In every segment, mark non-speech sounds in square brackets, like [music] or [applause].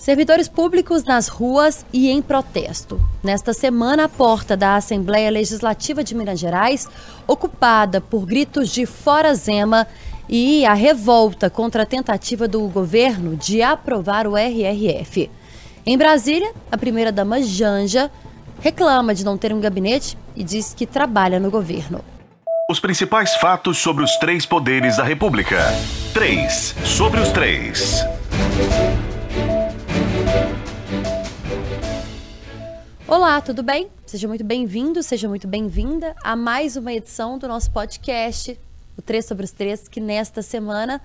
Servidores públicos nas ruas e em protesto. Nesta semana, a porta da Assembleia Legislativa de Minas Gerais, ocupada por gritos de fora Zema e a revolta contra a tentativa do governo de aprovar o RRF. Em Brasília, a primeira-dama Janja reclama de não ter um gabinete e diz que trabalha no governo. Os principais fatos sobre os três poderes da República. 3. Sobre os três. Olá, tudo bem? Seja muito bem-vindo, seja muito bem-vinda a mais uma edição do nosso podcast, o 3 sobre os 3, que nesta semana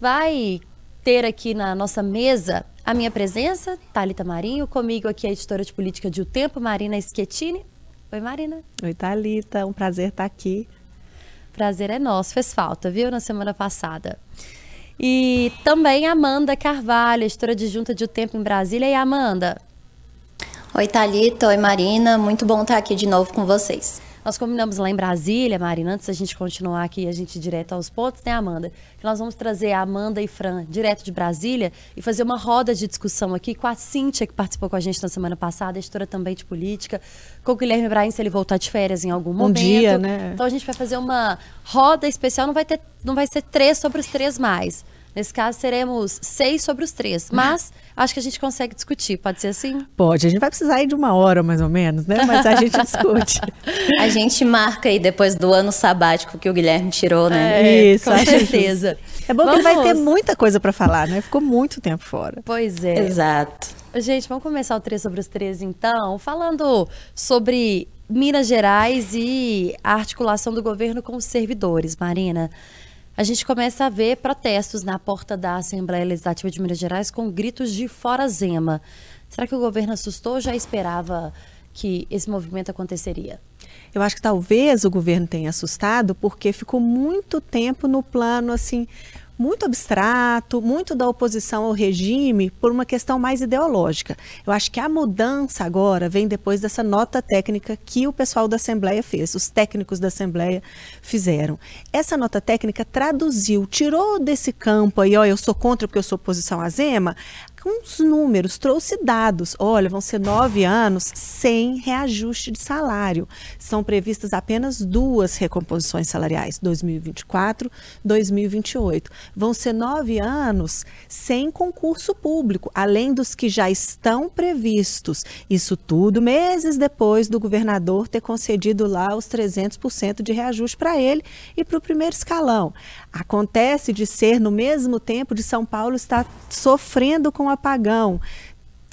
vai ter aqui na nossa mesa a minha presença, Talita Marinho, comigo aqui a editora de política de O Tempo, Marina Schettini. Oi, Marina. Oi, Talita, um prazer estar aqui. Prazer é nosso, fez falta, viu, na semana passada. E também Amanda Carvalho, editora de junta de O Tempo em Brasília. E Amanda, Oi, Thalita. Oi, Marina. Muito bom estar aqui de novo com vocês. Nós combinamos lá em Brasília, Marina, antes da gente continuar aqui, a gente direto aos pontos, né, Amanda? Que nós vamos trazer a Amanda e Fran direto de Brasília e fazer uma roda de discussão aqui com a Cíntia, que participou com a gente na semana passada, editora também de política, com o Guilherme Brain, se ele voltar de férias em algum um momento. dia, né? Então a gente vai fazer uma roda especial, não vai, ter, não vai ser três sobre os três mais. Nesse caso, seremos seis sobre os três. Mas [laughs] acho que a gente consegue discutir. Pode ser assim? Pode. A gente vai precisar ir de uma hora, mais ou menos, né? Mas a gente [laughs] discute. [laughs] a gente marca aí depois do ano sabático que o Guilherme tirou, né? É, Isso, com certeza. É bom vamos. que ele vai ter muita coisa para falar, né? Ficou muito tempo fora. Pois é. Exato. Gente, vamos começar o três sobre os três, então, falando sobre Minas Gerais e a articulação do governo com os servidores, Marina a gente começa a ver protestos na porta da Assembleia Legislativa de Minas Gerais com gritos de fora Zema. Será que o governo assustou ou já esperava que esse movimento aconteceria? Eu acho que talvez o governo tenha assustado porque ficou muito tempo no plano assim muito abstrato, muito da oposição ao regime por uma questão mais ideológica. Eu acho que a mudança agora vem depois dessa nota técnica que o pessoal da Assembleia fez, os técnicos da Assembleia fizeram. Essa nota técnica traduziu, tirou desse campo aí, ó, eu sou contra porque eu sou oposição à Zema, uns números, trouxe dados. Olha, vão ser nove anos sem reajuste de salário. São previstas apenas duas recomposições salariais, 2024, 2028. Vão ser nove anos sem concurso público, além dos que já estão previstos. Isso tudo meses depois do governador ter concedido lá os 300% de reajuste para ele e para o primeiro escalão. Acontece de ser no mesmo tempo de São Paulo estar sofrendo com a apagão,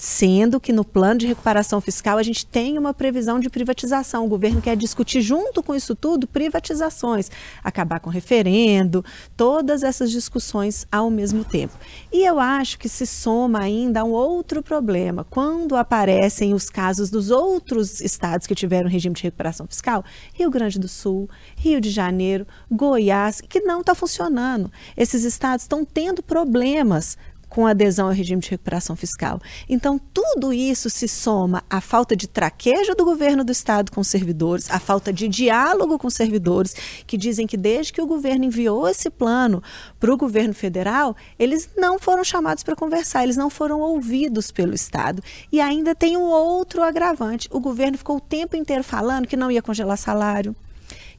sendo que no plano de recuperação fiscal a gente tem uma previsão de privatização. O governo quer discutir junto com isso tudo privatizações, acabar com referendo, todas essas discussões ao mesmo tempo. E eu acho que se soma ainda um outro problema. Quando aparecem os casos dos outros estados que tiveram regime de recuperação fiscal, Rio Grande do Sul, Rio de Janeiro, Goiás, que não está funcionando. Esses estados estão tendo problemas com adesão ao regime de recuperação fiscal. Então, tudo isso se soma à falta de traquejo do governo do Estado com os servidores, à falta de diálogo com os servidores, que dizem que desde que o governo enviou esse plano para o governo federal, eles não foram chamados para conversar, eles não foram ouvidos pelo Estado. E ainda tem um outro agravante: o governo ficou o tempo inteiro falando que não ia congelar salário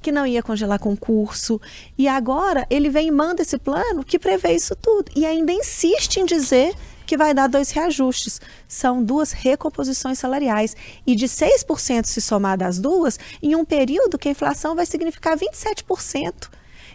que não ia congelar concurso. E agora ele vem e manda esse plano que prevê isso tudo. E ainda insiste em dizer que vai dar dois reajustes. São duas recomposições salariais. E de 6% se somar das duas, em um período que a inflação vai significar 27%.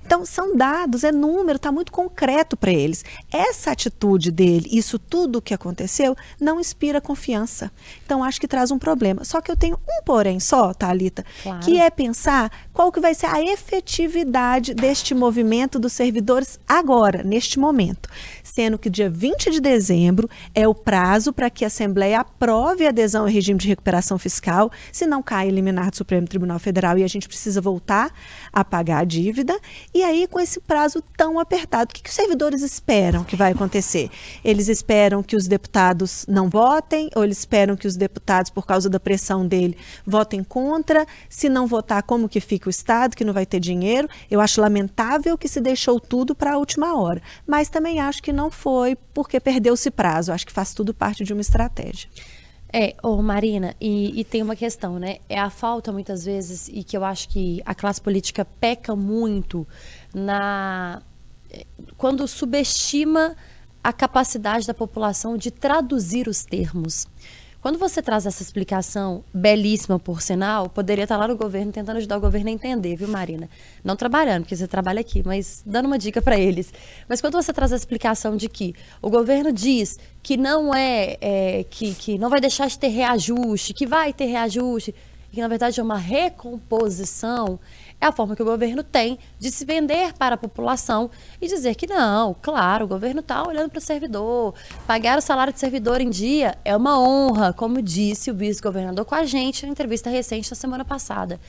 Então, são dados, é número, está muito concreto para eles. Essa atitude dele, isso tudo que aconteceu, não inspira confiança. Então, acho que traz um problema. Só que eu tenho um porém só, Thalita, claro. que é pensar qual que vai ser a efetividade deste movimento dos servidores agora, neste momento. Sendo que dia 20 de dezembro é o prazo para que a Assembleia aprove a adesão ao regime de recuperação fiscal, se não cai eliminar do Supremo Tribunal Federal e a gente precisa voltar a pagar a dívida. E aí, com esse prazo tão apertado, o que, que os servidores esperam que vai acontecer? Eles esperam que os deputados não votem, ou eles esperam que os deputados, por causa da pressão dele, votem contra? Se não votar, como que fica o Estado, que não vai ter dinheiro? Eu acho lamentável que se deixou tudo para a última hora. Mas também acho que não foi porque perdeu-se prazo. Acho que faz tudo parte de uma estratégia. É, ô Marina, e, e, tem uma questão, né? É a falta, muitas vezes, e que eu acho que a classe política peca muito na. Quando subestima a capacidade da população de traduzir os termos. Quando você traz essa explicação, belíssima por sinal, poderia estar lá no governo tentando ajudar o governo a entender, viu, Marina? Não trabalhando, porque você trabalha aqui, mas dando uma dica para eles. Mas quando você traz a explicação de que o governo diz que não é, é que, que não vai deixar de ter reajuste, que vai ter reajuste, que na verdade é uma recomposição, é a forma que o governo tem de se vender para a população e dizer que não, claro, o governo está olhando para o servidor. Pagar o salário de servidor em dia é uma honra, como disse o vice-governador com a gente na entrevista recente na semana passada.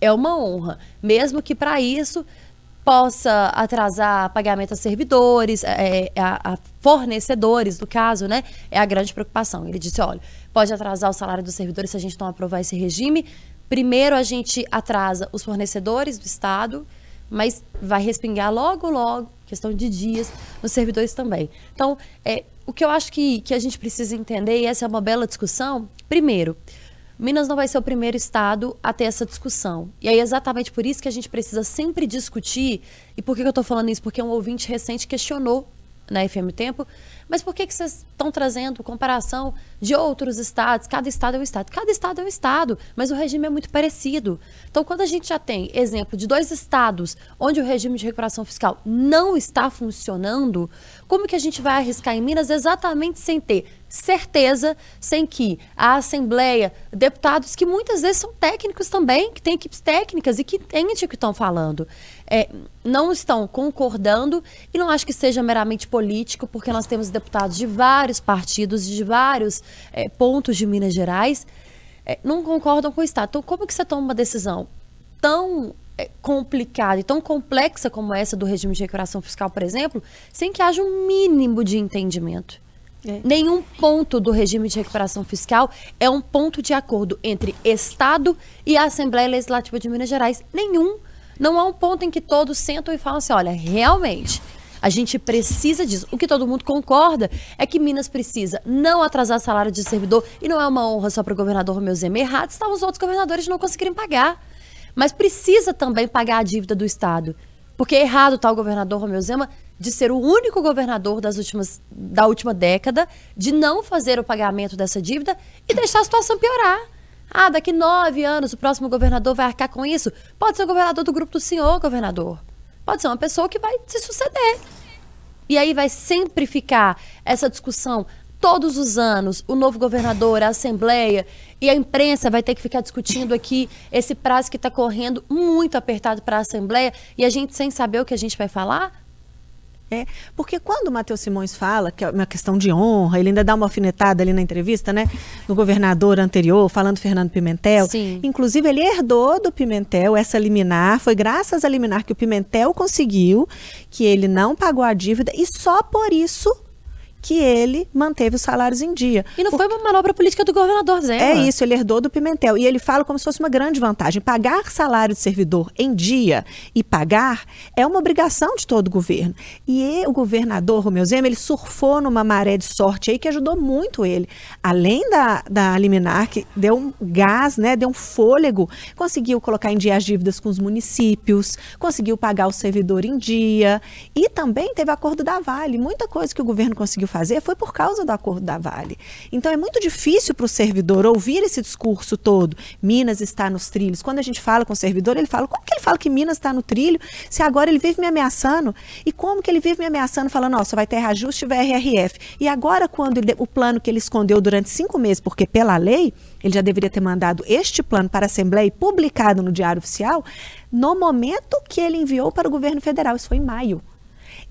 É uma honra, mesmo que para isso possa atrasar pagamento a servidores, é, é, a, a, fornecedores, no caso, né? É a grande preocupação. Ele disse, olha, pode atrasar o salário dos servidores se a gente não aprovar esse regime, Primeiro a gente atrasa os fornecedores do Estado, mas vai respingar logo, logo, questão de dias, nos servidores também. Então, é, o que eu acho que, que a gente precisa entender, e essa é uma bela discussão, primeiro, Minas não vai ser o primeiro estado a ter essa discussão. E aí é exatamente por isso que a gente precisa sempre discutir. E por que eu estou falando isso? Porque um ouvinte recente questionou na FM Tempo mas por que, que vocês estão trazendo comparação de outros estados? Cada estado é um estado. Cada estado é um estado, mas o regime é muito parecido. Então, quando a gente já tem exemplo de dois estados onde o regime de recuperação fiscal não está funcionando, como que a gente vai arriscar em Minas exatamente sem ter certeza, sem que a Assembleia, deputados que muitas vezes são técnicos também, que têm equipes técnicas e que entendem o que estão falando, é, não estão concordando e não acho que seja meramente político, porque nós temos deputados de vários partidos, de vários é, pontos de Minas Gerais, é, não concordam com o Estado. Então, como que você toma uma decisão tão complicada e tão complexa como essa do regime de recuperação fiscal, por exemplo, sem que haja um mínimo de entendimento. É. Nenhum ponto do regime de recuperação fiscal é um ponto de acordo entre Estado e a Assembleia Legislativa de Minas Gerais. Nenhum. Não há um ponto em que todos sentam e falam assim: olha, realmente, a gente precisa disso. O que todo mundo concorda é que Minas precisa não atrasar salário de servidor e não é uma honra só para o governador Romeu Zema. Errado estavam os outros governadores não conseguirem pagar mas precisa também pagar a dívida do Estado. Porque é errado tal governador Romeu Zema de ser o único governador das últimas, da última década de não fazer o pagamento dessa dívida e deixar a situação piorar. Ah, daqui nove anos o próximo governador vai arcar com isso? Pode ser o governador do grupo do senhor, governador. Pode ser uma pessoa que vai se suceder. E aí vai sempre ficar essa discussão todos os anos, o novo governador, a Assembleia e a imprensa vai ter que ficar discutindo aqui esse prazo que está correndo muito apertado para a Assembleia e a gente sem saber o que a gente vai falar? É, porque quando o Matheus Simões fala, que é uma questão de honra, ele ainda dá uma alfinetada ali na entrevista, né? No governador anterior, falando Fernando Pimentel. Sim. Inclusive, ele herdou do Pimentel essa liminar. Foi graças à liminar que o Pimentel conseguiu, que ele não pagou a dívida, e só por isso que ele manteve os salários em dia. E não Porque... foi uma manobra política do governador Zé. É isso, ele herdou do Pimentel. E ele fala como se fosse uma grande vantagem. Pagar salário de servidor em dia e pagar é uma obrigação de todo o governo. E o governador Romeu Zema, ele surfou numa maré de sorte aí que ajudou muito ele. Além da, da liminar, que deu um gás, né, deu um fôlego, conseguiu colocar em dia as dívidas com os municípios, conseguiu pagar o servidor em dia e também teve acordo da Vale. Muita coisa que o governo conseguiu fazer foi por causa do acordo da Vale. Então é muito difícil para o servidor ouvir esse discurso todo. Minas está nos trilhos. Quando a gente fala com o servidor, ele fala: como que ele fala que Minas está no trilho se agora ele vive me ameaçando? E como que ele vive me ameaçando, falando: nossa, vai ter reajuste e RRF? E agora, quando ele, o plano que ele escondeu durante cinco meses, porque pela lei ele já deveria ter mandado este plano para a Assembleia e publicado no Diário Oficial, no momento que ele enviou para o governo federal, isso foi em maio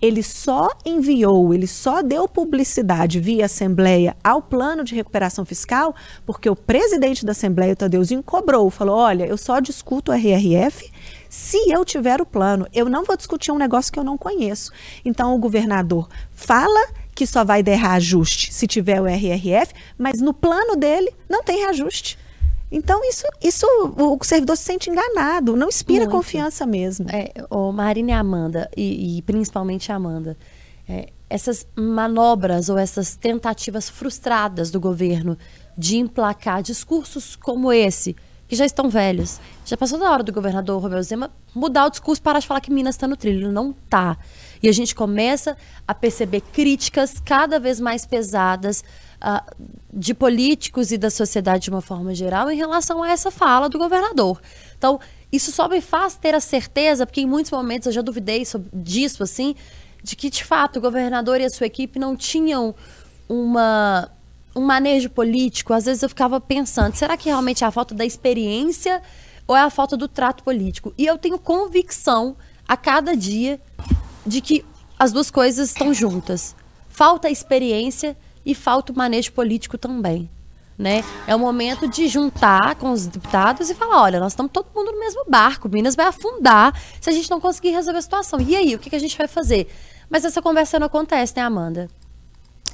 ele só enviou, ele só deu publicidade via Assembleia ao plano de recuperação fiscal porque o presidente da Assembleia, o Tadeuzinho, cobrou, falou: olha, eu só discuto o RRF se eu tiver o plano. Eu não vou discutir um negócio que eu não conheço. Então, o governador fala que só vai der reajuste se tiver o RRF, mas no plano dele não tem reajuste. Então, isso, isso o servidor se sente enganado, não inspira Muito. confiança mesmo. É, o Marina e Amanda, e, e principalmente a Amanda, é, essas manobras ou essas tentativas frustradas do governo de emplacar discursos como esse, que já estão velhos. Já passou da hora do governador Romeu Zema mudar o discurso, parar de falar que Minas está no trilho. Não está. E a gente começa a perceber críticas cada vez mais pesadas uh, de políticos e da sociedade de uma forma geral em relação a essa fala do governador. Então, isso só me faz ter a certeza, porque em muitos momentos eu já duvidei sobre, disso, assim, de que, de fato, o governador e a sua equipe não tinham uma, um manejo político. Às vezes eu ficava pensando, será que realmente é a falta da experiência ou é a falta do trato político? E eu tenho convicção a cada dia de que as duas coisas estão juntas. Falta experiência e falta o manejo político também. Né? É o momento de juntar com os deputados e falar: olha, nós estamos todo mundo no mesmo barco, Minas vai afundar se a gente não conseguir resolver a situação. E aí, o que, que a gente vai fazer? Mas essa conversa não acontece, né, Amanda?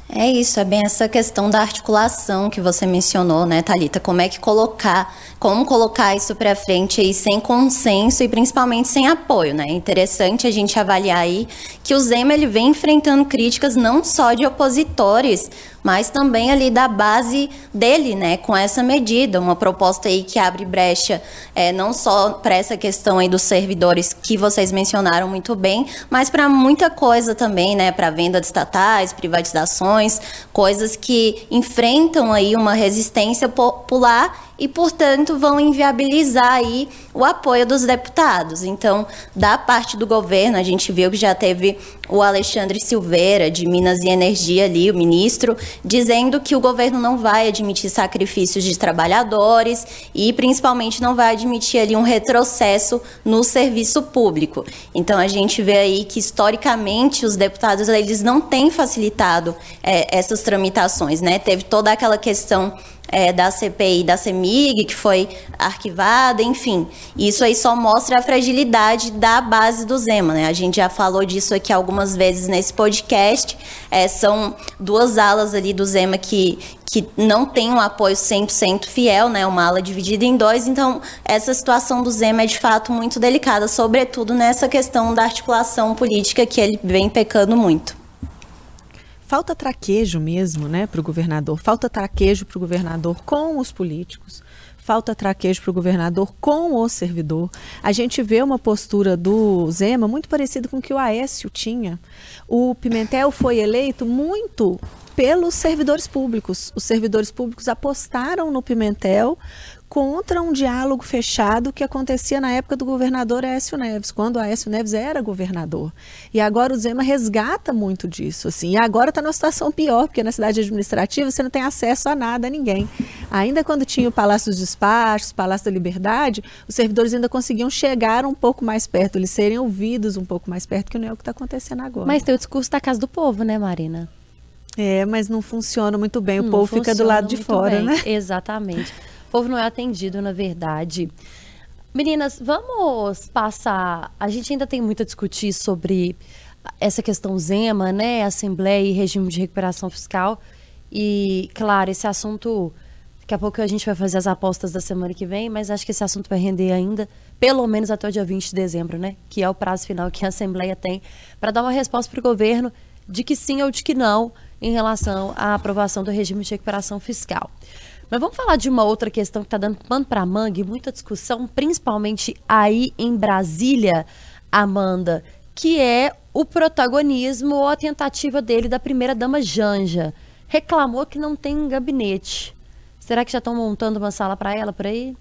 É isso, é bem essa questão da articulação que você mencionou, né, Talita? Como é que colocar, como colocar isso para frente aí sem consenso e principalmente sem apoio, né? É interessante a gente avaliar aí que o Zema ele vem enfrentando críticas não só de opositores, mas também ali da base dele, né, com essa medida, uma proposta aí que abre brecha é, não só para essa questão aí dos servidores que vocês mencionaram muito bem, mas para muita coisa também, né, para venda de estatais, privatizações, coisas que enfrentam aí uma resistência popular e, portanto, vão inviabilizar aí o apoio dos deputados. Então, da parte do governo, a gente viu que já teve o Alexandre Silveira, de Minas e Energia ali, o ministro, dizendo que o governo não vai admitir sacrifícios de trabalhadores e, principalmente, não vai admitir ali um retrocesso no serviço público. Então, a gente vê aí que, historicamente, os deputados, eles não têm facilitado é, essas tramitações, né? Teve toda aquela questão é, da CPI da CEMIG, que foi arquivada, enfim. Isso aí só mostra a fragilidade da base do Zema, né? A gente já falou disso aqui algumas vezes nesse podcast. É, são duas alas ali do Zema que, que não tem um apoio 100% fiel, né? Uma ala dividida em dois. Então, essa situação do Zema é de fato muito delicada, sobretudo nessa questão da articulação política que ele vem pecando muito falta traquejo mesmo, né, para o governador. Falta traquejo para o governador com os políticos. Falta traquejo para o governador com o servidor. A gente vê uma postura do Zema muito parecida com o que o Aécio tinha. O Pimentel foi eleito muito pelos servidores públicos. Os servidores públicos apostaram no Pimentel contra um diálogo fechado que acontecia na época do governador Aécio Neves, quando Aécio Neves era governador. E agora o Zema resgata muito disso. Assim. E agora está numa situação pior, porque na cidade administrativa você não tem acesso a nada, a ninguém. Ainda quando tinha o Palácio dos Despachos, Palácio da Liberdade, os servidores ainda conseguiam chegar um pouco mais perto, eles serem ouvidos um pouco mais perto, que não é o que está acontecendo agora. Mas tem o discurso da casa do povo, né, Marina? É, mas não funciona muito bem. O não povo fica do lado de fora, bem. né? Exatamente povo não é atendido, na verdade. Meninas, vamos passar. A gente ainda tem muito a discutir sobre essa questão Zema, né? Assembleia e regime de recuperação fiscal. E, claro, esse assunto. Daqui a pouco a gente vai fazer as apostas da semana que vem, mas acho que esse assunto vai render ainda, pelo menos até o dia 20 de dezembro, né? Que é o prazo final que a Assembleia tem para dar uma resposta para o governo de que sim ou de que não em relação à aprovação do regime de recuperação fiscal. Mas vamos falar de uma outra questão que está dando pano para mangue, muita discussão, principalmente aí em Brasília, Amanda, que é o protagonismo ou a tentativa dele da primeira-dama Janja. Reclamou que não tem gabinete. Será que já estão montando uma sala para ela por aí?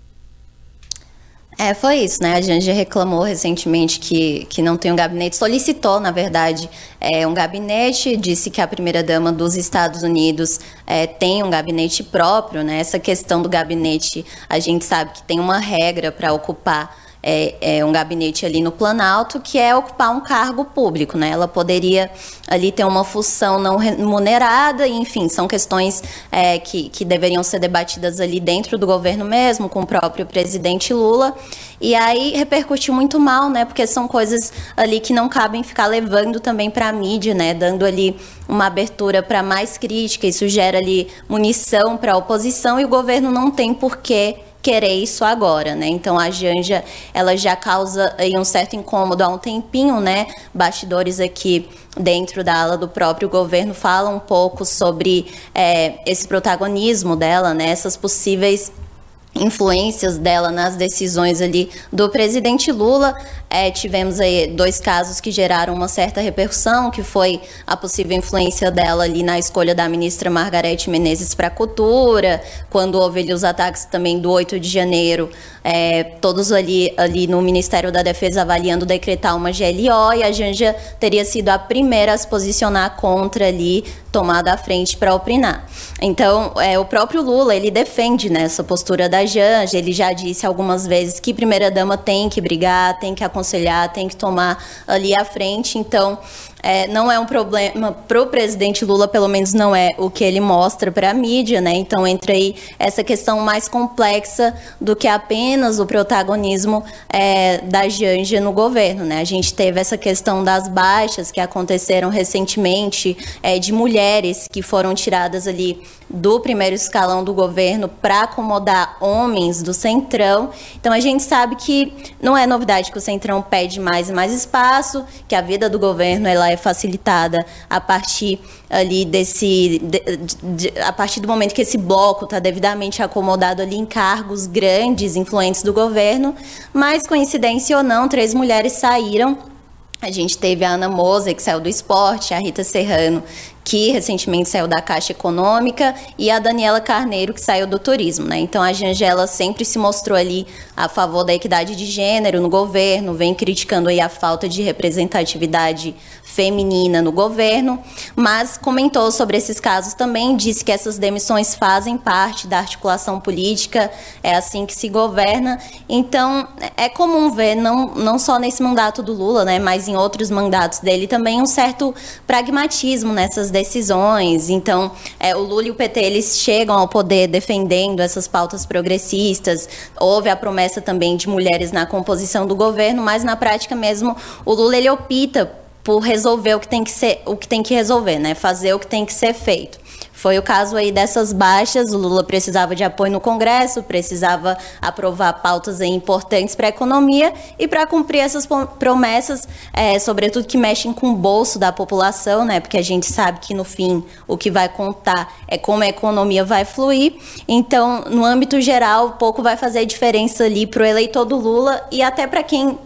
É, foi isso, né? A Janja reclamou recentemente que, que não tem um gabinete, solicitou, na verdade, é, um gabinete, disse que a primeira-dama dos Estados Unidos é, tem um gabinete próprio, né? Essa questão do gabinete, a gente sabe que tem uma regra para ocupar é, é, um gabinete ali no Planalto, que é ocupar um cargo público, né? Ela poderia ali ter uma função não remunerada, enfim, são questões é, que, que deveriam ser debatidas ali dentro do governo mesmo, com o próprio presidente Lula. E aí repercutiu muito mal, né? Porque são coisas ali que não cabem ficar levando também para a mídia, né? Dando ali uma abertura para mais crítica, isso gera ali munição para a oposição e o governo não tem por que querer isso agora, né? Então a Janja, ela já causa aí um certo incômodo há um tempinho, né? Bastidores aqui dentro da ala do próprio governo falam um pouco sobre é, esse protagonismo dela, né? Essas possíveis influências dela nas decisões ali do presidente Lula. É, tivemos aí dois casos que geraram uma certa repercussão, que foi a possível influência dela ali na escolha da ministra Margarete Menezes para a cultura, quando houve ali os ataques também do 8 de janeiro, é, todos ali, ali no Ministério da Defesa avaliando decretar uma GLO, e a Janja teria sido a primeira a se posicionar contra ali, tomada à frente para opinar. Então, é, o próprio Lula, ele defende né, essa postura da Janja, ele já disse algumas vezes que primeira-dama tem que brigar, tem que aconselhar, tem que tomar ali à frente, então é, não é um problema para o presidente Lula, pelo menos não é o que ele mostra para a mídia, né? Então entra aí essa questão mais complexa do que apenas o protagonismo é, da Janja no governo, né? A gente teve essa questão das baixas que aconteceram recentemente é, de mulheres que foram tiradas ali do primeiro escalão do governo para acomodar homens do Centrão. Então a gente sabe que não é novidade que o Centrão pede mais e mais espaço, que a vida do governo ela é facilitada a partir ali desse de, de, a partir do momento que esse bloco está devidamente acomodado ali em cargos grandes, influentes do governo, mas coincidência ou não, três mulheres saíram. A gente teve a Ana Moser, que saiu do esporte, a Rita Serrano, que recentemente saiu da Caixa Econômica, e a Daniela Carneiro, que saiu do turismo. Né? Então, a Jangela sempre se mostrou ali a favor da equidade de gênero no governo, vem criticando aí a falta de representatividade feminina no governo, mas comentou sobre esses casos também, disse que essas demissões fazem parte da articulação política, é assim que se governa. Então, é comum ver, não, não só nesse mandato do Lula, né, mas em outros mandatos dele também, um certo pragmatismo nessas decisões. Então, é, o Lula e o PT, eles chegam ao poder defendendo essas pautas progressistas, houve a promessa também de mulheres na composição do governo, mas na prática mesmo, o Lula, ele opta por resolver o que tem que ser, o que tem que resolver, né? Fazer o que tem que ser feito. Foi o caso aí dessas baixas, o Lula precisava de apoio no Congresso, precisava aprovar pautas importantes para a economia e para cumprir essas promessas, é, sobretudo que mexem com o bolso da população, né? Porque a gente sabe que no fim o que vai contar é como a economia vai fluir. Então, no âmbito geral, pouco vai fazer diferença ali para o eleitor do Lula e até para quem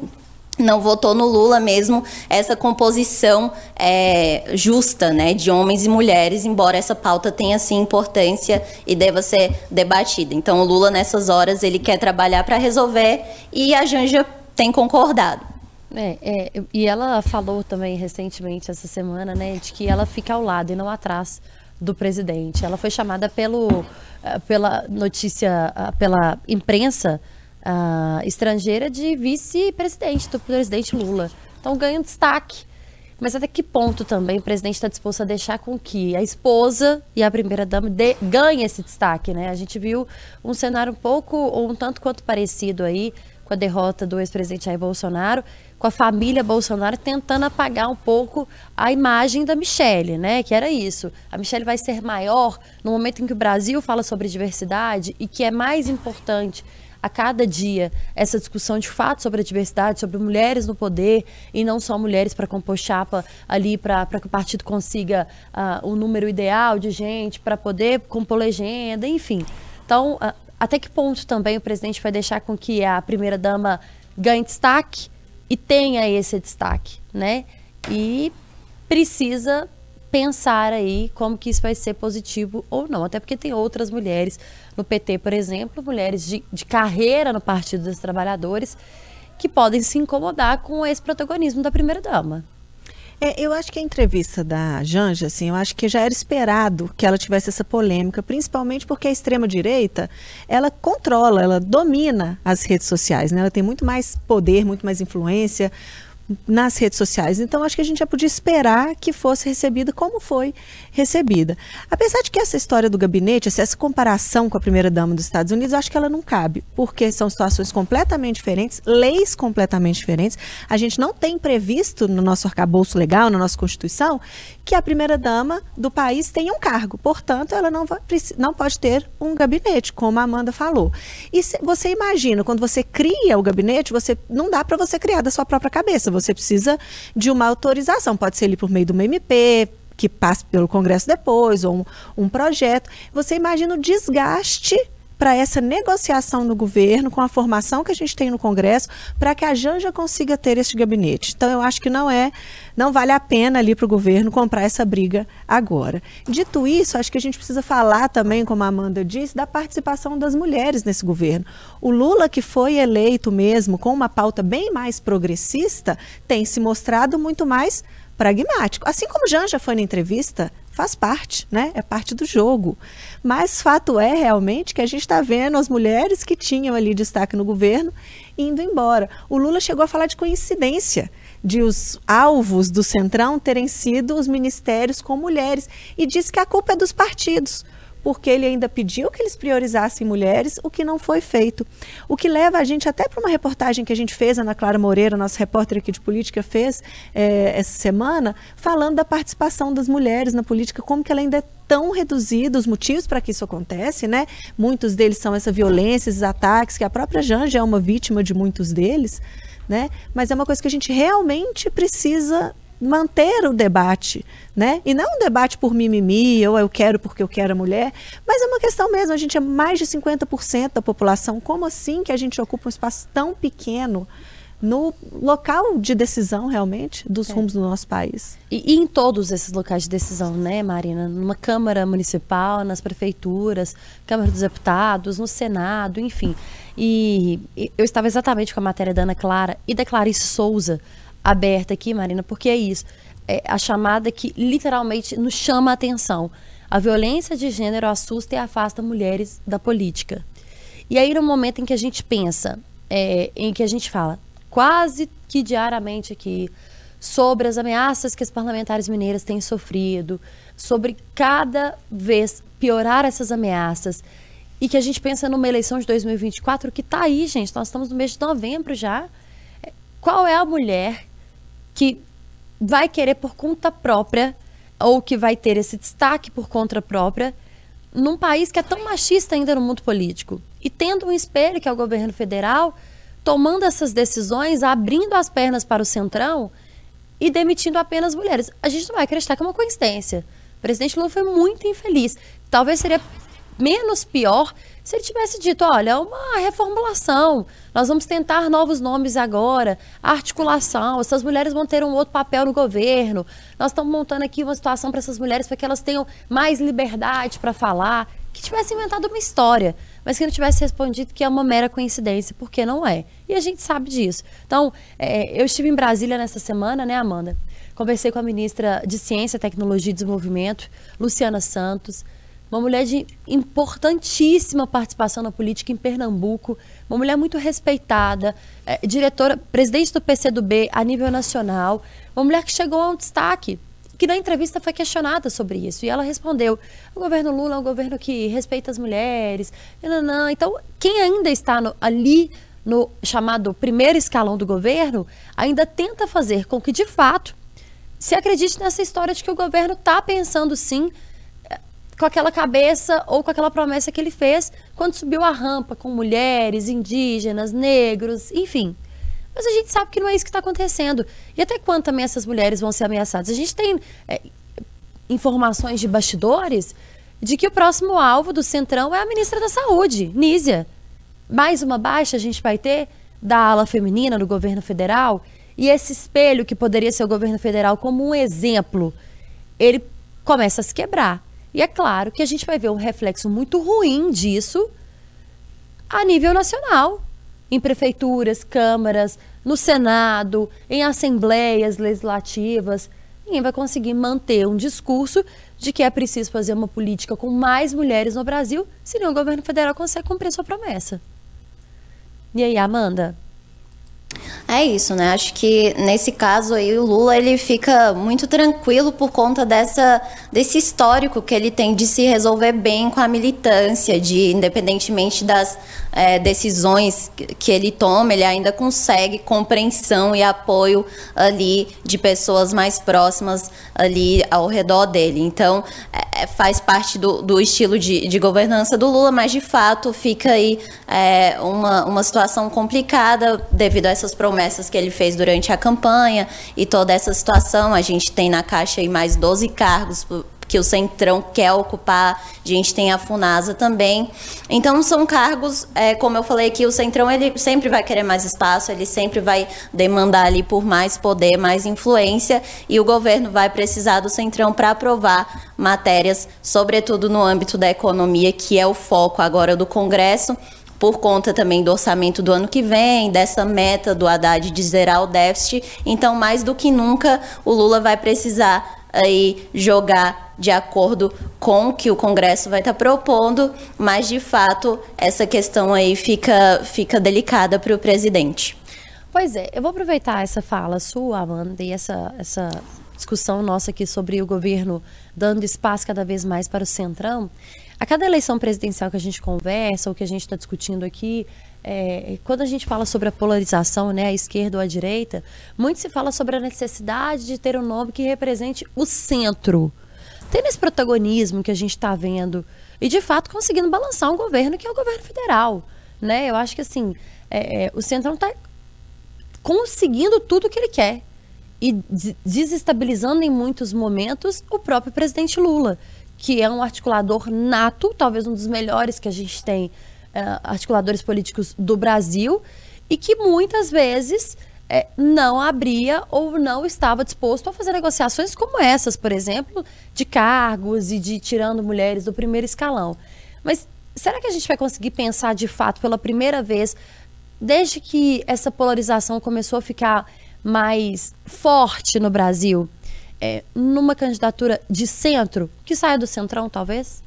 não votou no Lula mesmo essa composição é, justa né, de homens e mulheres, embora essa pauta tenha sim importância e deva ser debatida. Então o Lula nessas horas ele quer trabalhar para resolver e a Janja tem concordado. É, é, e ela falou também recentemente essa semana, né, de que ela fica ao lado e não atrás do presidente. Ela foi chamada pelo, eh, pela notícia, ah, pela imprensa uh, estrangeira de vice-presidente do presidente Lula. Então ganha um destaque. Mas até que ponto também o presidente está disposto a deixar com que a esposa e a primeira-dama ganhem esse destaque, né? A gente viu um cenário um pouco, ou um tanto quanto parecido aí, com a derrota do ex-presidente Jair Bolsonaro, com a família Bolsonaro tentando apagar um pouco a imagem da Michelle, né? Que era isso. A Michelle vai ser maior no momento em que o Brasil fala sobre diversidade e que é mais importante a cada dia essa discussão de fato sobre a diversidade, sobre mulheres no poder e não só mulheres para compor chapa ali para que o partido consiga uh, o número ideal de gente para poder compor legenda, enfim. Então, uh, até que ponto também o presidente vai deixar com que a primeira dama ganhe destaque e tenha esse destaque, né? E precisa pensar aí como que isso vai ser positivo ou não. Até porque tem outras mulheres no PT, por exemplo, mulheres de, de carreira no Partido dos Trabalhadores, que podem se incomodar com esse protagonismo da primeira-dama. É, eu acho que a entrevista da Janja, assim, eu acho que já era esperado que ela tivesse essa polêmica, principalmente porque a extrema-direita, ela controla, ela domina as redes sociais, né? Ela tem muito mais poder, muito mais influência, nas redes sociais. Então, acho que a gente já podia esperar que fosse recebida como foi recebida. Apesar de que essa história do gabinete, essa comparação com a primeira-dama dos Estados Unidos, eu acho que ela não cabe, porque são situações completamente diferentes, leis completamente diferentes. A gente não tem previsto no nosso arcabouço legal, na nossa Constituição, que a primeira-dama do país tenha um cargo. Portanto, ela não, vai, não pode ter um gabinete, como a Amanda falou. E você imagina, quando você cria o gabinete, você não dá para você criar da sua própria cabeça você precisa de uma autorização. Pode ser ali por meio de uma MP, que passe pelo Congresso depois, ou um, um projeto. Você imagina o desgaste para essa negociação no governo, com a formação que a gente tem no Congresso, para que a Janja consiga ter este gabinete. Então, eu acho que não é, não vale a pena ali para o governo comprar essa briga agora. Dito isso, acho que a gente precisa falar também, como a Amanda disse, da participação das mulheres nesse governo. O Lula, que foi eleito mesmo com uma pauta bem mais progressista, tem se mostrado muito mais pragmático. Assim como Janja foi na entrevista, faz parte, né? É parte do jogo. Mas fato é realmente que a gente está vendo as mulheres que tinham ali destaque no governo indo embora. O Lula chegou a falar de coincidência de os alvos do Centrão terem sido os ministérios com mulheres e disse que a culpa é dos partidos porque ele ainda pediu que eles priorizassem mulheres, o que não foi feito. O que leva a gente até para uma reportagem que a gente fez, Ana Clara Moreira, nossa repórter aqui de política, fez é, essa semana, falando da participação das mulheres na política, como que ela ainda é tão reduzida, os motivos para que isso acontece, né? Muitos deles são essa violência, esses ataques, que a própria Janja é uma vítima de muitos deles, né? Mas é uma coisa que a gente realmente precisa manter o debate, né? E não um debate por mimimi, ou eu quero porque eu quero a mulher, mas é uma questão mesmo, a gente é mais de 50% da população, como assim que a gente ocupa um espaço tão pequeno no local de decisão realmente dos é. rumos do nosso país. E, e, em todos esses locais de decisão, né, Marina? Numa Câmara Municipal, nas prefeituras, Câmara dos Deputados, no Senado, enfim. E, e eu estava exatamente com a matéria da Ana Clara e da Clarice Souza, aberta aqui, Marina, porque é isso. É a chamada que literalmente nos chama a atenção. A violência de gênero assusta e afasta mulheres da política. E aí, no momento em que a gente pensa, é, em que a gente fala quase que diariamente aqui sobre as ameaças que as parlamentares mineiras têm sofrido, sobre cada vez piorar essas ameaças, e que a gente pensa numa eleição de 2024 que está aí, gente, nós estamos no mês de novembro já. É, qual é a mulher que vai querer por conta própria ou que vai ter esse destaque por conta própria num país que é tão machista ainda no mundo político. E tendo um espelho que é o governo federal tomando essas decisões, abrindo as pernas para o centrão e demitindo apenas mulheres. A gente não vai acreditar que é uma coincidência. O presidente Lula foi muito infeliz. Talvez seria menos pior se ele tivesse dito, olha, uma reformulação, nós vamos tentar novos nomes agora, articulação, essas mulheres vão ter um outro papel no governo, nós estamos montando aqui uma situação para essas mulheres para que elas tenham mais liberdade para falar, que tivesse inventado uma história, mas que não tivesse respondido que é uma mera coincidência, porque não é. E a gente sabe disso. Então, é, eu estive em Brasília nessa semana, né, Amanda? Conversei com a ministra de Ciência, Tecnologia e Desenvolvimento, Luciana Santos, uma mulher de importantíssima participação na política em Pernambuco, uma mulher muito respeitada, é, diretora, presidente do PCdoB a nível nacional, uma mulher que chegou a um destaque, que na entrevista foi questionada sobre isso, e ela respondeu, o governo Lula é um governo que respeita as mulheres, não, não. então quem ainda está no, ali no chamado primeiro escalão do governo, ainda tenta fazer com que, de fato, se acredite nessa história de que o governo está pensando sim com aquela cabeça ou com aquela promessa que ele fez quando subiu a rampa com mulheres, indígenas, negros, enfim. Mas a gente sabe que não é isso que está acontecendo. E até quando também essas mulheres vão ser ameaçadas? A gente tem é, informações de bastidores de que o próximo alvo do Centrão é a ministra da Saúde, Nízia. Mais uma baixa a gente vai ter da ala feminina no governo federal. E esse espelho que poderia ser o governo federal como um exemplo, ele começa a se quebrar. E é claro que a gente vai ver um reflexo muito ruim disso a nível nacional, em prefeituras, câmaras, no Senado, em assembleias legislativas. Ninguém vai conseguir manter um discurso de que é preciso fazer uma política com mais mulheres no Brasil, se o governo federal consegue cumprir sua promessa. E aí, Amanda? É isso, né? Acho que nesse caso aí o Lula ele fica muito tranquilo por conta dessa desse histórico que ele tem de se resolver bem com a militância, de independentemente das é, decisões que ele toma, ele ainda consegue compreensão e apoio ali de pessoas mais próximas ali ao redor dele. Então, é, é, faz parte do, do estilo de, de, governança do Lula, mas de fato fica aí é, uma, uma situação complicada devido a essas promessas que ele fez durante a campanha e toda essa situação. A gente tem na Caixa aí mais 12 cargos que o Centrão quer ocupar, a gente tem a Funasa também. Então são cargos, é, como eu falei aqui, o Centrão ele sempre vai querer mais espaço, ele sempre vai demandar ali por mais poder, mais influência, e o governo vai precisar do Centrão para aprovar matérias, sobretudo no âmbito da economia, que é o foco agora do Congresso por conta também do orçamento do ano que vem, dessa meta do Haddad de zerar o déficit. Então, mais do que nunca, o Lula vai precisar aí jogar de acordo com o que o Congresso vai estar tá propondo, mas de fato essa questão aí fica, fica delicada para o presidente. Pois é, eu vou aproveitar essa fala sua, Amanda, e essa, essa discussão nossa aqui sobre o governo dando espaço cada vez mais para o Centrão. A cada eleição presidencial que a gente conversa, ou que a gente está discutindo aqui, é, quando a gente fala sobre a polarização, né, a esquerda ou a direita, muito se fala sobre a necessidade de ter um nome que represente o centro. Tendo esse protagonismo que a gente está vendo e, de fato, conseguindo balançar um governo que é o governo federal. Né? Eu acho que, assim, é, é, o Centrão está conseguindo tudo o que ele quer e desestabilizando em muitos momentos o próprio presidente Lula, que é um articulador nato, talvez um dos melhores que a gente tem uh, articuladores políticos do Brasil e que muitas vezes é, não abria ou não estava disposto a fazer negociações como essas, por exemplo, de cargos e de tirando mulheres do primeiro escalão. Mas será que a gente vai conseguir pensar de fato pela primeira vez, desde que essa polarização começou a ficar mais forte no Brasil, é, numa candidatura de centro, que saia do centrão, talvez?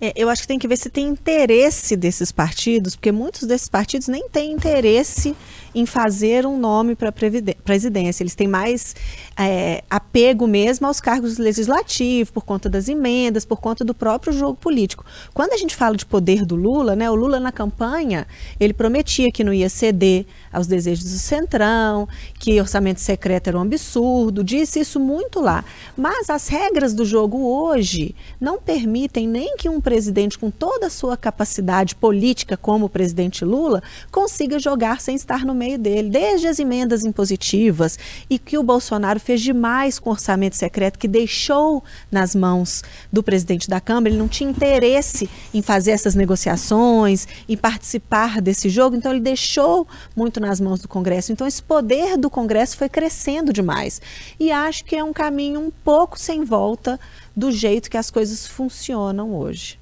É, eu acho que tem que ver se tem interesse desses partidos, porque muitos desses partidos nem têm interesse em fazer um nome para a presidência. Eles têm mais é, apego mesmo aos cargos legislativos, por conta das emendas, por conta do próprio jogo político. Quando a gente fala de poder do Lula, né, o Lula na campanha, ele prometia que não ia ceder aos desejos do Centrão, que orçamento secreto era um absurdo, disse isso muito lá. Mas as regras do jogo hoje não permitem nem que um presidente com toda a sua capacidade política, como o presidente Lula, consiga jogar sem estar no meio dele, desde as emendas impositivas e que o Bolsonaro fez demais com o orçamento secreto que deixou nas mãos do presidente da Câmara, ele não tinha interesse em fazer essas negociações, em participar desse jogo, então ele deixou muito nas mãos do Congresso. Então esse poder do Congresso foi crescendo demais. E acho que é um caminho um pouco sem volta do jeito que as coisas funcionam hoje.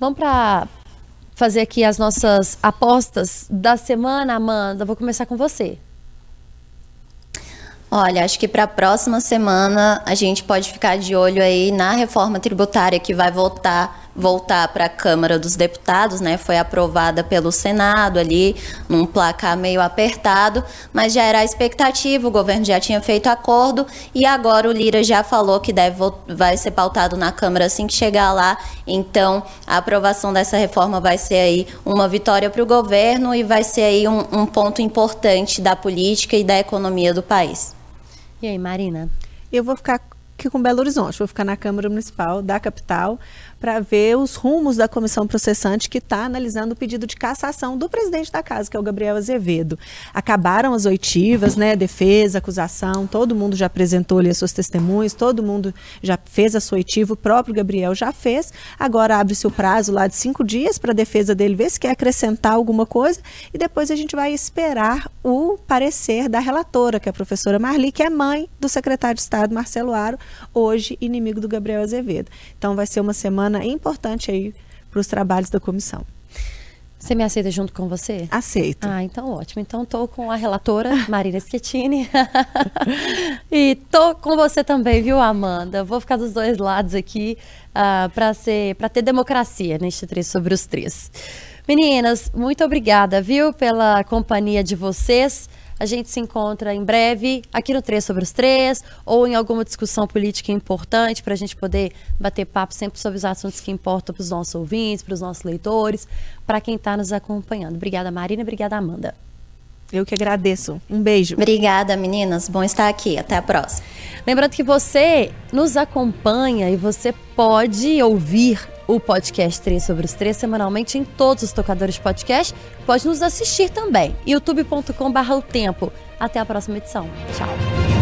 Vamos para fazer aqui as nossas apostas da semana, Amanda. Vou começar com você. Olha, acho que para a próxima semana a gente pode ficar de olho aí na reforma tributária que vai voltar voltar para a Câmara dos Deputados, né? Foi aprovada pelo Senado ali, num placar meio apertado, mas já era a expectativa, o governo já tinha feito acordo e agora o Lira já falou que deve vai ser pautado na Câmara assim que chegar lá. Então, a aprovação dessa reforma vai ser aí uma vitória para o governo e vai ser aí um, um ponto importante da política e da economia do país. E aí, Marina? Eu vou ficar aqui com Belo Horizonte, vou ficar na Câmara Municipal da capital para ver os rumos da comissão processante que está analisando o pedido de cassação do presidente da casa, que é o Gabriel Azevedo. Acabaram as oitivas, né? Defesa, acusação, todo mundo já apresentou ali as suas testemunhas, todo mundo já fez a sua oitiva, o próprio Gabriel já fez. Agora abre-se o prazo lá de cinco dias para a defesa dele ver se quer acrescentar alguma coisa e depois a gente vai esperar o parecer da relatora, que é a professora Marli, que é mãe do secretário de Estado Marcelo Aro, hoje inimigo do Gabriel Azevedo. Então vai ser uma semana semana importante aí para os trabalhos da comissão. Você me aceita junto com você? Aceito. Ah, então ótimo. Então estou com a relatora, [laughs] Marina Schettini. [laughs] e tô com você também, viu, Amanda? Vou ficar dos dois lados aqui uh, ah, para ser, para ter democracia neste três sobre os três. Meninas, muito obrigada, viu, pela companhia de vocês. A gente se encontra em breve aqui no 3 sobre os 3 ou em alguma discussão política importante para a gente poder bater papo sempre sobre os assuntos que importam para os nossos ouvintes, para os nossos leitores, para quem está nos acompanhando. Obrigada, Marina. Obrigada, Amanda. Eu que agradeço. Um beijo. Obrigada, meninas. Bom estar aqui. Até a próxima. Lembrando que você nos acompanha e você pode ouvir o podcast 3 sobre os 3 semanalmente em todos os tocadores podcast. Pode nos assistir também. youtube.com/o tempo. Até a próxima edição. Tchau.